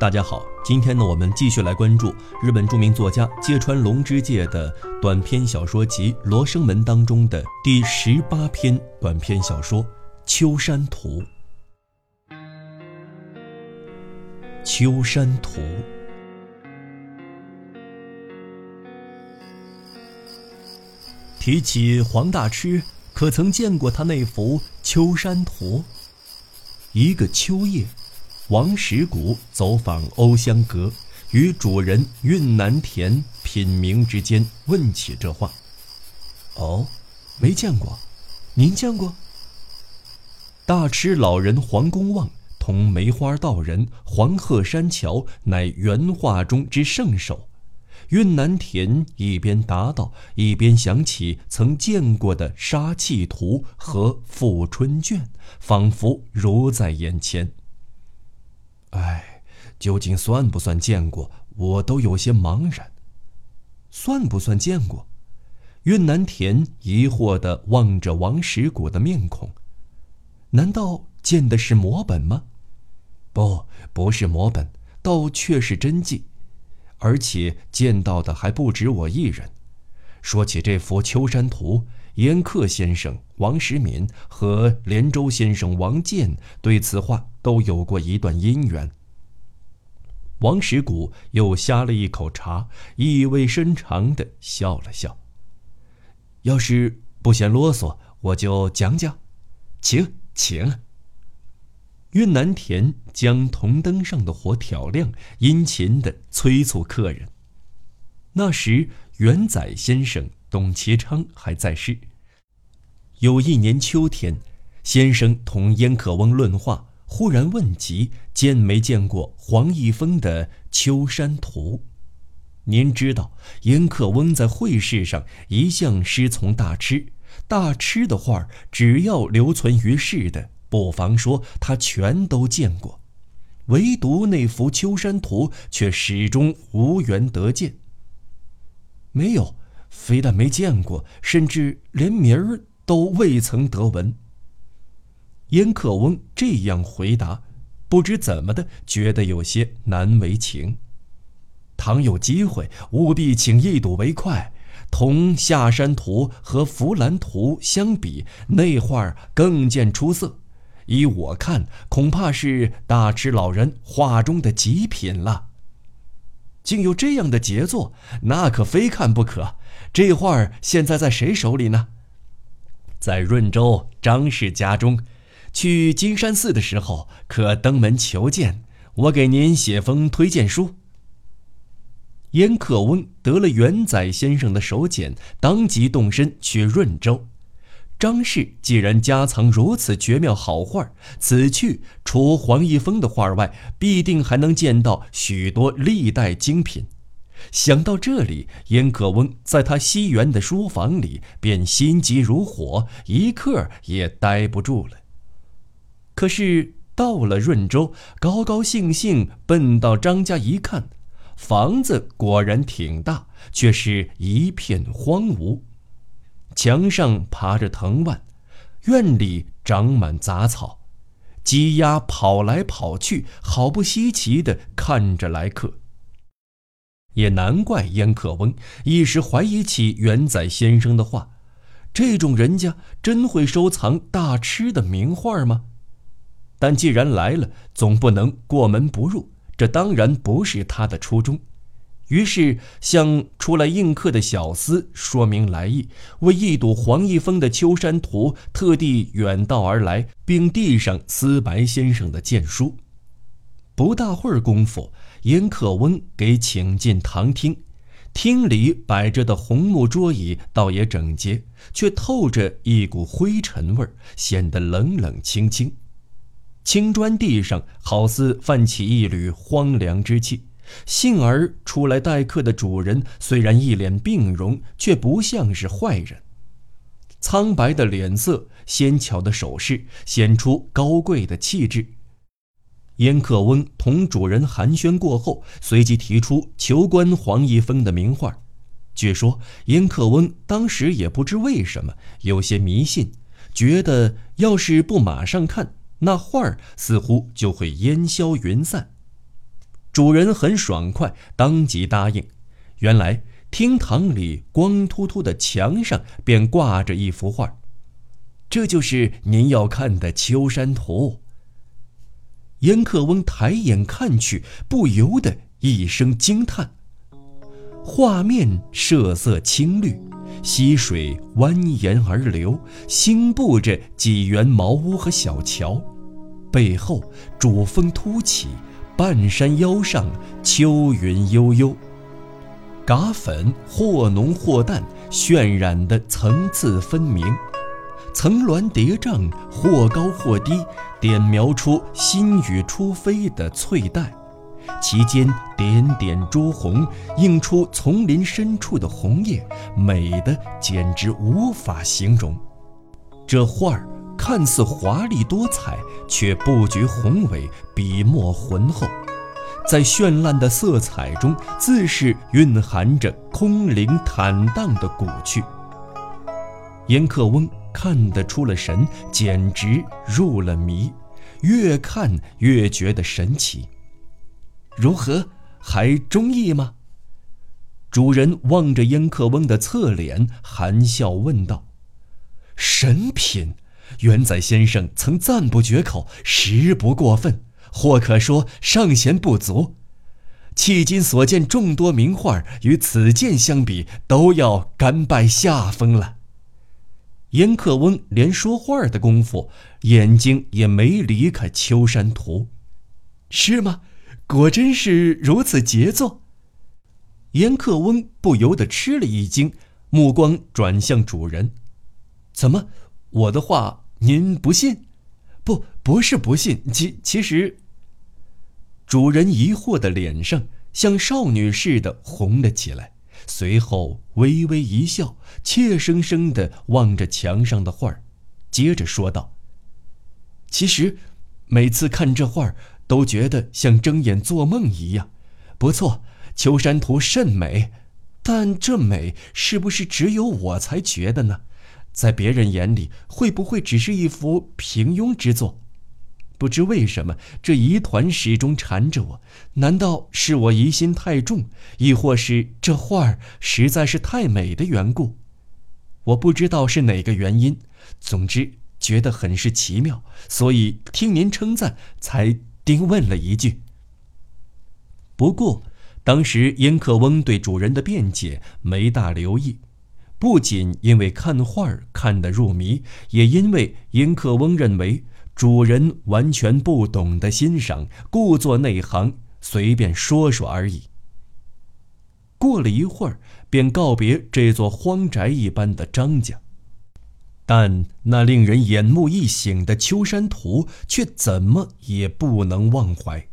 大家好，今天呢，我们继续来关注日本著名作家芥川龙之介的短篇小说集《罗生门》当中的第十八篇短篇小说《秋山图》。秋山图。提起黄大痴，可曾见过他那幅《秋山图》？一个秋夜。王石谷走访欧香阁，与主人运南田品茗之间，问起这话。哦，没见过，您见过？大痴老人黄公望同梅花道人黄鹤山桥乃原画中之圣手。运南田一边答道，一边想起曾见过的杀气图和富春卷，仿佛如在眼前。哎，究竟算不算见过？我都有些茫然。算不算见过？运南田疑惑地望着王石谷的面孔。难道见的是摹本吗？不，不是摹本，倒却是真迹，而且见到的还不止我一人。说起这幅《秋山图》，严克先生王时敏和连州先生王建对此画。都有过一段姻缘。王石谷又呷了一口茶，意味深长地笑了笑。要是不嫌啰嗦，我就讲讲，请请。运南田将铜灯上的火挑亮，殷勤地催促客人。那时元载先生董其昌还在世。有一年秋天，先生同燕可翁论话。忽然问及见没见过黄一峰的《秋山图》？您知道，燕克翁在会试上一向师从大痴，大痴的画只要留存于世的，不妨说他全都见过，唯独那幅《秋山图》却始终无缘得见。没有，非但没见过，甚至连名儿都未曾得闻。燕克翁这样回答，不知怎么的，觉得有些难为情。倘有机会，务必请一睹为快。同《下山图》和《弗兰图》相比，那画更见出色。依我看，恐怕是大痴老人画中的极品了。竟有这样的杰作，那可非看不可。这画现在在谁手里呢？在润州张氏家中。去金山寺的时候，可登门求见，我给您写封推荐书。严克翁得了元载先生的手简，当即动身去润州。张氏既然家藏如此绝妙好画，此去除黄一峰的画外，必定还能见到许多历代精品。想到这里，严克翁在他西园的书房里便心急如火，一刻也待不住了。可是到了润州，高高兴兴奔到张家一看，房子果然挺大，却是一片荒芜，墙上爬着藤蔓，院里长满杂草，鸡鸭跑来跑去，好不稀奇的看着来客。也难怪燕克翁一时怀疑起元宰先生的话，这种人家真会收藏大痴的名画吗？但既然来了，总不能过门不入，这当然不是他的初衷。于是向出来应客的小厮说明来意，为一睹黄一峰的《秋山图》，特地远道而来，并递上思白先生的荐书。不大会儿功夫，严克温给请进堂厅，厅里摆着的红木桌椅倒也整洁，却透着一股灰尘味儿，显得冷冷清清。青砖地上好似泛起一缕荒凉之气，幸而出来待客的主人虽然一脸病容，却不像是坏人。苍白的脸色，纤巧的手势，显出高贵的气质。燕克翁同主人寒暄过后，随即提出求观黄一峰的名画。据说燕克翁当时也不知为什么有些迷信，觉得要是不马上看。那画儿似乎就会烟消云散。主人很爽快，当即答应。原来厅堂里光秃秃的墙上便挂着一幅画，这就是您要看的《秋山图》。严克翁抬眼看去，不由得一声惊叹。画面色色青绿，溪水蜿蜒而流，星布着几园茅屋和小桥，背后主峰突起，半山腰上秋云悠悠。嘎粉或浓或淡，渲染的层次分明，层峦叠嶂，或高或低。点描出新雨初飞的翠黛，其间点点朱红，映出丛林深处的红叶，美的简直无法形容。这画儿看似华丽多彩，却布局宏伟，笔墨浑厚，在绚烂的色彩中，自是蕴含着空灵坦荡的古趣。严克翁。看得出了神，简直入了迷，越看越觉得神奇。如何，还中意吗？主人望着燕克翁的侧脸，含笑问道：“神品，元载先生曾赞不绝口，实不过分，或可说尚嫌不足。迄今所见众多名画，与此件相比，都要甘拜下风了。”严克翁连说话的功夫，眼睛也没离开《秋山图》，是吗？果真是如此杰作。严克翁不由得吃了一惊，目光转向主人：“怎么，我的话您不信？不，不是不信，其其实……”主人疑惑的脸上像少女似的红了起来。随后微微一笑，怯生生地望着墙上的画儿，接着说道：“其实，每次看这画儿，都觉得像睁眼做梦一样。不错，《秋山图》甚美，但这美是不是只有我才觉得呢？在别人眼里，会不会只是一幅平庸之作？”不知为什么，这疑团始终缠着我。难道是我疑心太重，亦或是这画儿实在是太美的缘故？我不知道是哪个原因。总之，觉得很是奇妙，所以听您称赞，才丁问了一句。不过，当时燕克翁对主人的辩解没大留意，不仅因为看画看得入迷，也因为英克翁认为。主人完全不懂得欣赏，故作内行，随便说说而已。过了一会儿，便告别这座荒宅一般的张家，但那令人眼目一醒的秋山图却怎么也不能忘怀。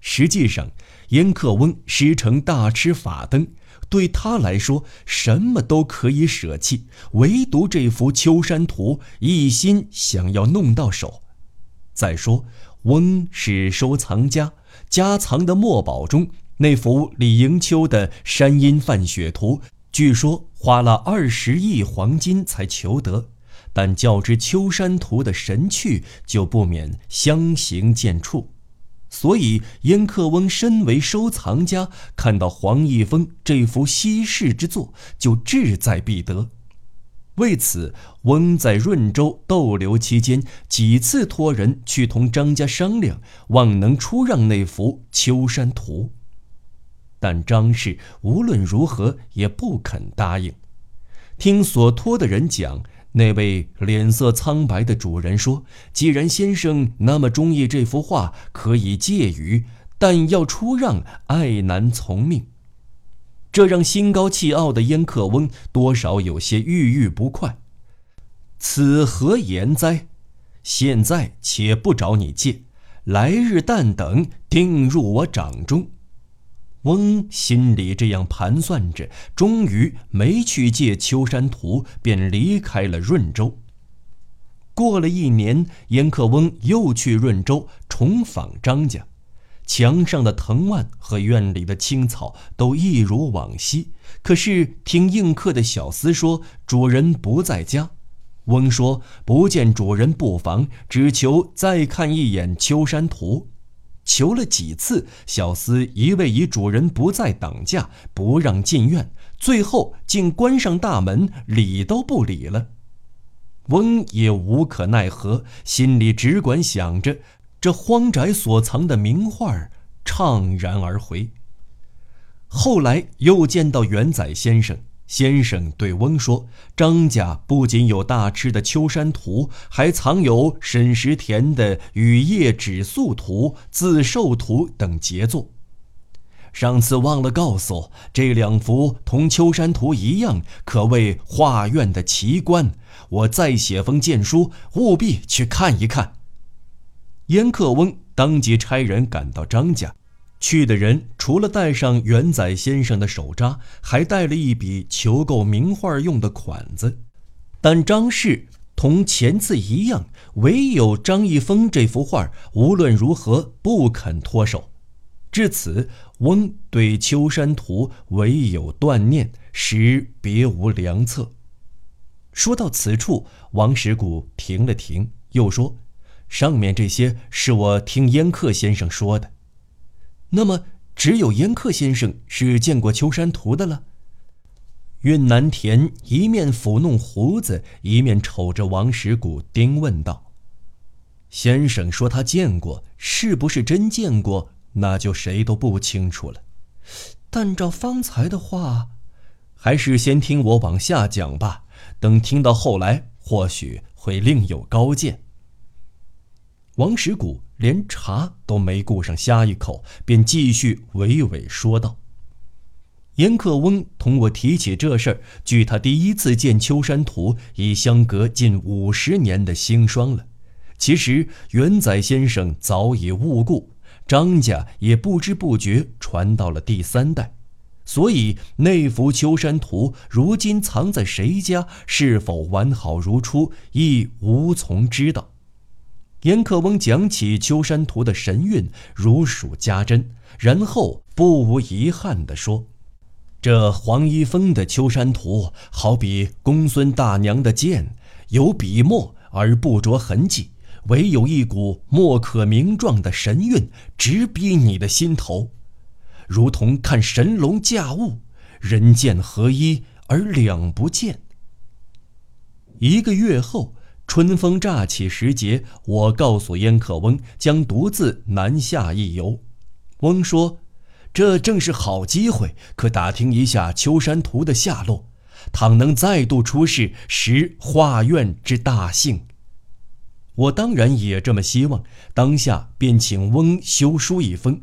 实际上，严克翁师承大吃法灯，对他来说什么都可以舍弃，唯独这幅秋山图一心想要弄到手。再说，翁是收藏家，家藏的墨宝中那幅李迎秋的《山阴泛雪图》，据说花了二十亿黄金才求得。但较之《秋山图》的神趣，就不免相形见绌。所以，燕克翁身为收藏家，看到黄奕峰这幅稀世之作，就志在必得。为此，翁在润州逗留期间，几次托人去同张家商量，望能出让那幅《秋山图》，但张氏无论如何也不肯答应。听所托的人讲，那位脸色苍白的主人说：“既然先生那么中意这幅画，可以借予，但要出让，爱难从命。”这让心高气傲的燕克翁多少有些郁郁不快。此何言哉？现在且不找你借，来日但等定入我掌中。翁心里这样盘算着，终于没去借《秋山图》，便离开了润州。过了一年，燕克翁又去润州重访张家。墙上的藤蔓和院里的青草都一如往昔，可是听应客的小厮说主人不在家。翁说不见主人不妨，只求再看一眼《秋山图》。求了几次，小厮一味以主人不在挡驾，不让进院，最后竟关上大门，理都不理了。翁也无可奈何，心里只管想着这荒宅所藏的名画，怅然而回。后来又见到元宰先生。先生对翁说：“张家不仅有大吃的《秋山图》，还藏有沈石田的《雨夜纸素图》《自寿图》等杰作。上次忘了告诉，这两幅同《秋山图》一样，可谓画院的奇观。我再写封荐书，务必去看一看。”燕客翁当即差人赶到张家。去的人除了带上元宰先生的手札，还带了一笔求购名画用的款子。但张氏同前次一样，唯有张一峰这幅画无论如何不肯脱手。至此，翁对《秋山图》唯有断念，实别无良策。说到此处，王石谷停了停，又说：“上面这些是我听燕客先生说的。”那么，只有燕克先生是见过秋山图的了。运南田一面抚弄胡子，一面瞅着王石谷，丁问道：“先生说他见过，是不是真见过？那就谁都不清楚了。但照方才的话，还是先听我往下讲吧。等听到后来，或许会另有高见。”王石谷连茶都没顾上呷一口，便继续娓娓说道：“严克翁同我提起这事儿，距他第一次见秋山图已相隔近五十年的兴霜了。其实元宰先生早已误故，张家也不知不觉传到了第三代，所以那幅秋山图如今藏在谁家，是否完好如初，亦无从知道。”严克翁讲起《秋山图》的神韵，如数家珍，然后不无遗憾地说：“这黄一峰的《秋山图》，好比公孙大娘的剑，有笔墨而不着痕迹，唯有一股墨可名状的神韵，直逼你的心头，如同看神龙驾雾，人剑合一而两不见。”一个月后。春风乍起时节，我告诉燕客翁将独自南下一游。翁说：“这正是好机会，可打听一下秋山图的下落。倘能再度出世，实画院之大幸。”我当然也这么希望，当下便请翁修书一封。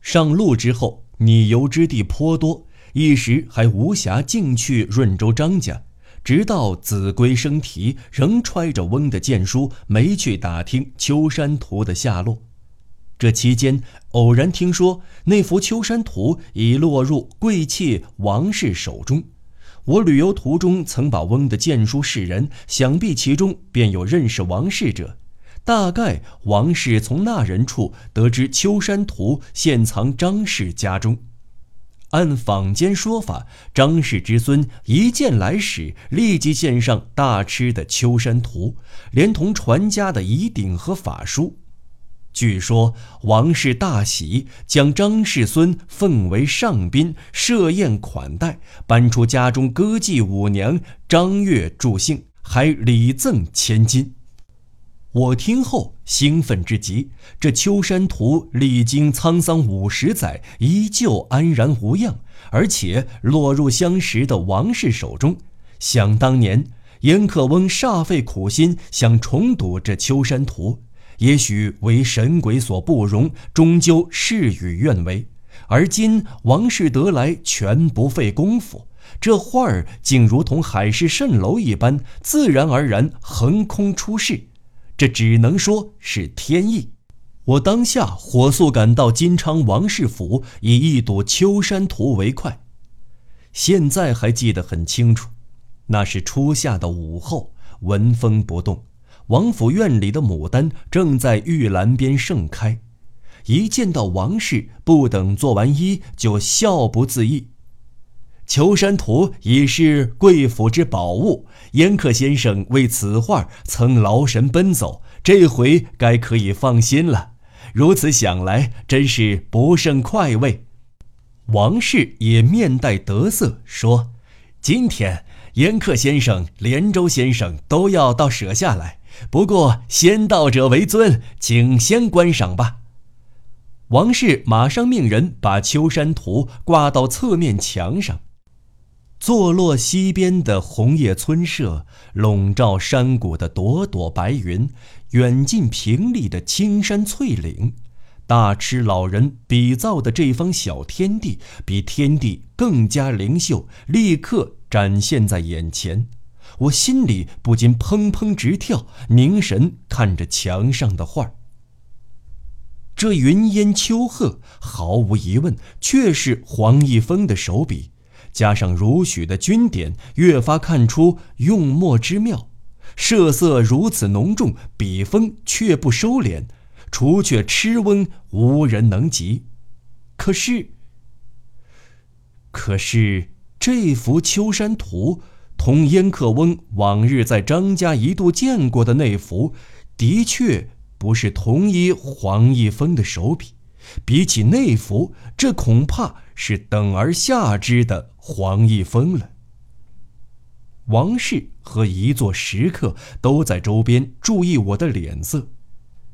上路之后，拟游之地颇多，一时还无暇径去润州张家。直到子规生啼，仍揣着翁的荐书，没去打听《秋山图》的下落。这期间，偶然听说那幅《秋山图》已落入贵妾王氏手中。我旅游途中曾把翁的荐书示人，想必其中便有认识王氏者。大概王氏从那人处得知《秋山图》现藏张氏家中。按坊间说法，张氏之孙一见来使，立即献上大吃的《秋山图》，连同传家的仪鼎和法书。据说王氏大喜，将张氏孙奉为上宾，设宴款待，搬出家中歌妓舞娘张月助兴，还礼赠千金。我听后兴奋之极，这《秋山图》历经沧桑五十载，依旧安然无恙，而且落入相识的王氏手中。想当年，严克翁煞费苦心想重睹这《秋山图》，也许为神鬼所不容，终究事与愿违。而今王氏得来，全不费功夫，这画儿竟如同海市蜃楼一般，自然而然横空出世。这只能说是天意。我当下火速赶到金昌王氏府，以一睹秋山图为快。现在还记得很清楚，那是初夏的午后，纹风不动，王府院里的牡丹正在玉兰边盛开。一见到王氏，不等做完揖，就笑不自抑。秋山图已是贵府之宝物，严克先生为此画曾劳神奔走，这回该可以放心了。如此想来，真是不胜快慰。王氏也面带得色说：“今天严克先生、连州先生都要到舍下来，不过先到者为尊，请先观赏吧。”王氏马上命人把秋山图挂到侧面墙上。坐落西边的红叶村舍，笼罩山谷的朵朵白云，远近平立的青山翠岭，大痴老人比造的这方小天地，比天地更加灵秀，立刻展现在眼前。我心里不禁砰砰直跳，凝神看着墙上的画这云烟秋壑，毫无疑问，却是黄一峰的手笔。加上如许的军点，越发看出用墨之妙。色色如此浓重，笔锋却不收敛，除却痴翁，无人能及。可是，可是这幅秋山图，同燕客翁往日在张家一度见过的那幅，的确不是同一黄一峰的手笔。比起内服，这恐怕是等而下之的黄一峰了。王氏和一座食客都在周边注意我的脸色，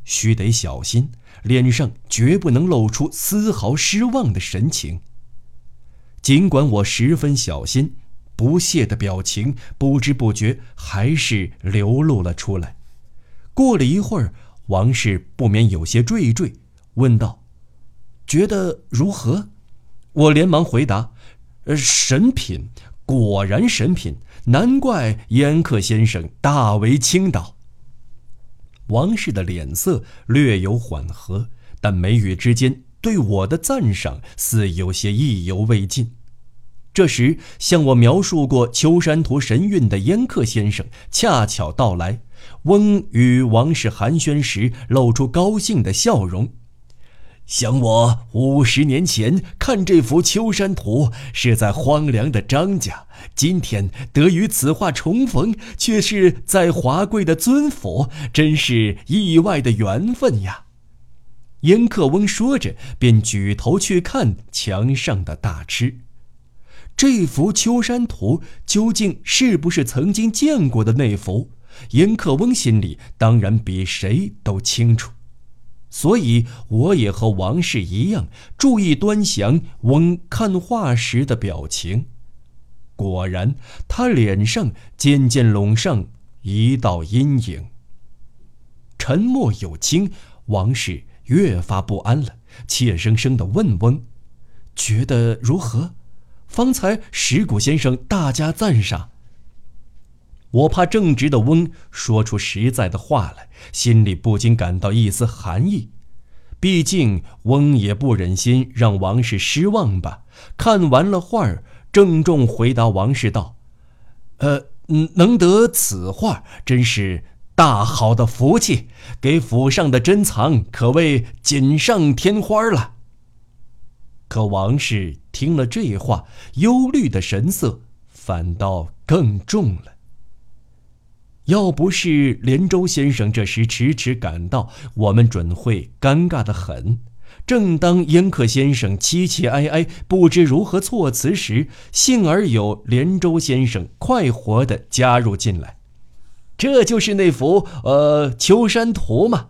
须得小心，脸上绝不能露出丝毫失望的神情。尽管我十分小心，不屑的表情不知不觉还是流露了出来。过了一会儿，王氏不免有些惴惴，问道。觉得如何？我连忙回答：“呃，神品，果然神品，难怪烟客先生大为倾倒。”王氏的脸色略有缓和，但眉宇之间对我的赞赏似有些意犹未尽。这时，向我描述过秋山图神韵的烟客先生恰巧到来，翁与王氏寒暄时露出高兴的笑容。想我五十年前看这幅秋山图，是在荒凉的张家；今天得与此画重逢，却是在华贵的尊府，真是意外的缘分呀！严克翁说着，便举头去看墙上的大吃。这幅秋山图究竟是不是曾经见过的那幅？严克翁心里当然比谁都清楚。所以，我也和王氏一样，注意端详翁看画时的表情。果然，他脸上渐渐笼上一道阴影。沉默有惊，王氏越发不安了，怯生生地问翁：“觉得如何？方才石谷先生大加赞赏。”我怕正直的翁说出实在的话来，心里不禁感到一丝寒意。毕竟翁也不忍心让王氏失望吧。看完了画儿，郑重回答王氏道：“呃，能得此画，真是大好的福气，给府上的珍藏可谓锦上添花了。”可王氏听了这话，忧虑的神色反倒更重了。要不是连州先生这时迟迟赶到，我们准会尴尬的很。正当燕客先生凄凄哀哀，不知如何措辞时，幸而有连州先生快活地加入进来。这就是那幅呃秋山图吗？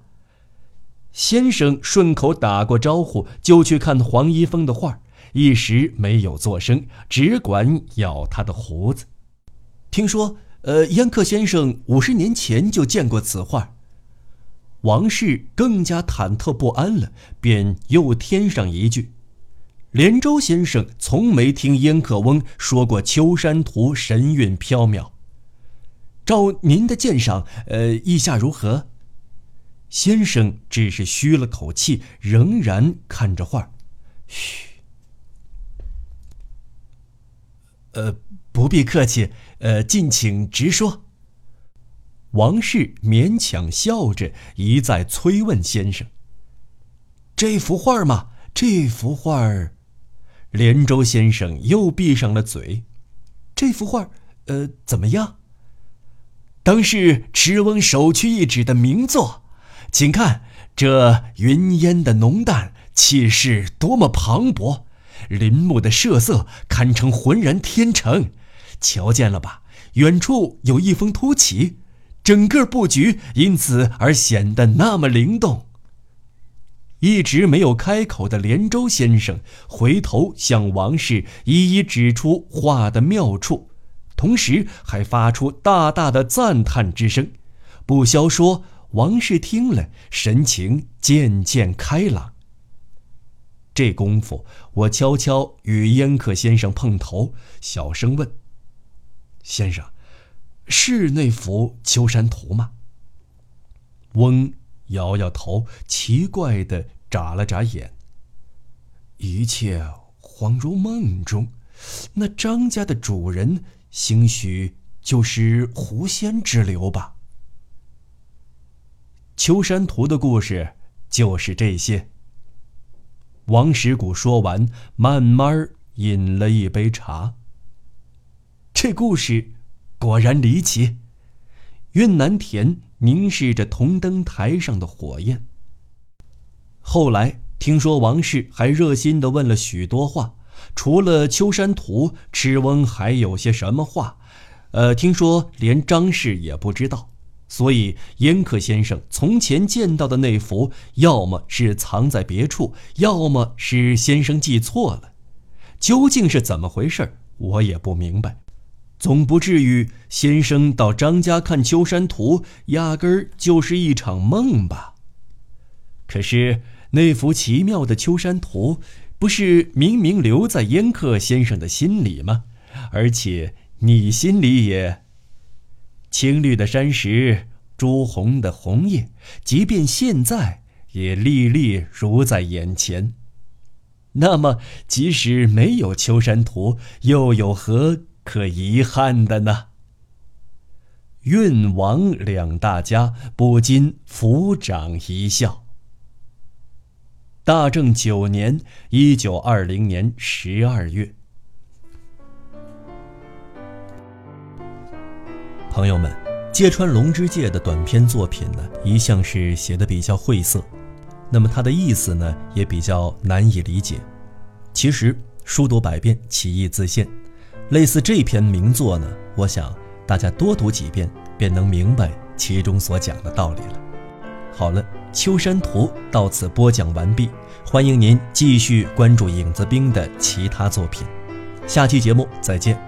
先生顺口打过招呼，就去看黄一峰的画，一时没有作声，只管咬他的胡子。听说。呃，燕克先生五十年前就见过此画。王氏更加忐忑不安了，便又添上一句：“连州先生从没听燕克翁说过秋山图神韵飘渺。照您的鉴赏，呃，意下如何？”先生只是吁了口气，仍然看着画。嘘，呃。不必客气，呃，敬请直说。王氏勉强笑着，一再催问先生：“这幅画吗？这幅画？”连州先生又闭上了嘴。这幅画，呃，怎么样？当是池翁首屈一指的名作。请看，这云烟的浓淡，气势多么磅礴！林木的设色堪称浑然天成，瞧见了吧？远处有一峰突起，整个布局因此而显得那么灵动。一直没有开口的连州先生回头向王氏一一指出画的妙处，同时还发出大大的赞叹之声。不消说，王氏听了，神情渐渐开朗。这功夫，我悄悄与燕客先生碰头，小声问：“先生，是那幅秋山图吗？”翁摇摇头，奇怪的眨了眨眼。一切恍如梦中，那张家的主人，兴许就是狐仙之流吧。秋山图的故事就是这些。王石谷说完，慢慢饮了一杯茶。这故事果然离奇。运南田凝视着铜灯台上的火焰。后来听说王氏还热心的问了许多话，除了《秋山图》，赤翁还有些什么话？呃，听说连张氏也不知道。所以，严克先生从前见到的那幅，要么是藏在别处，要么是先生记错了。究竟是怎么回事我也不明白。总不至于先生到张家看《秋山图》，压根儿就是一场梦吧？可是那幅奇妙的《秋山图》，不是明明留在燕客先生的心里吗？而且你心里也……青绿的山石，朱红的红叶，即便现在也历历如在眼前。那么，即使没有秋山图，又有何可遗憾的呢？运王两大家不禁抚掌一笑。大正九年（一九二零年十二月）。朋友们，芥川龙之介的短篇作品呢，一向是写的比较晦涩，那么它的意思呢，也比较难以理解。其实书读百遍，其义自现。类似这篇名作呢，我想大家多读几遍，便能明白其中所讲的道理了。好了，《秋山图》到此播讲完毕，欢迎您继续关注影子兵的其他作品，下期节目再见。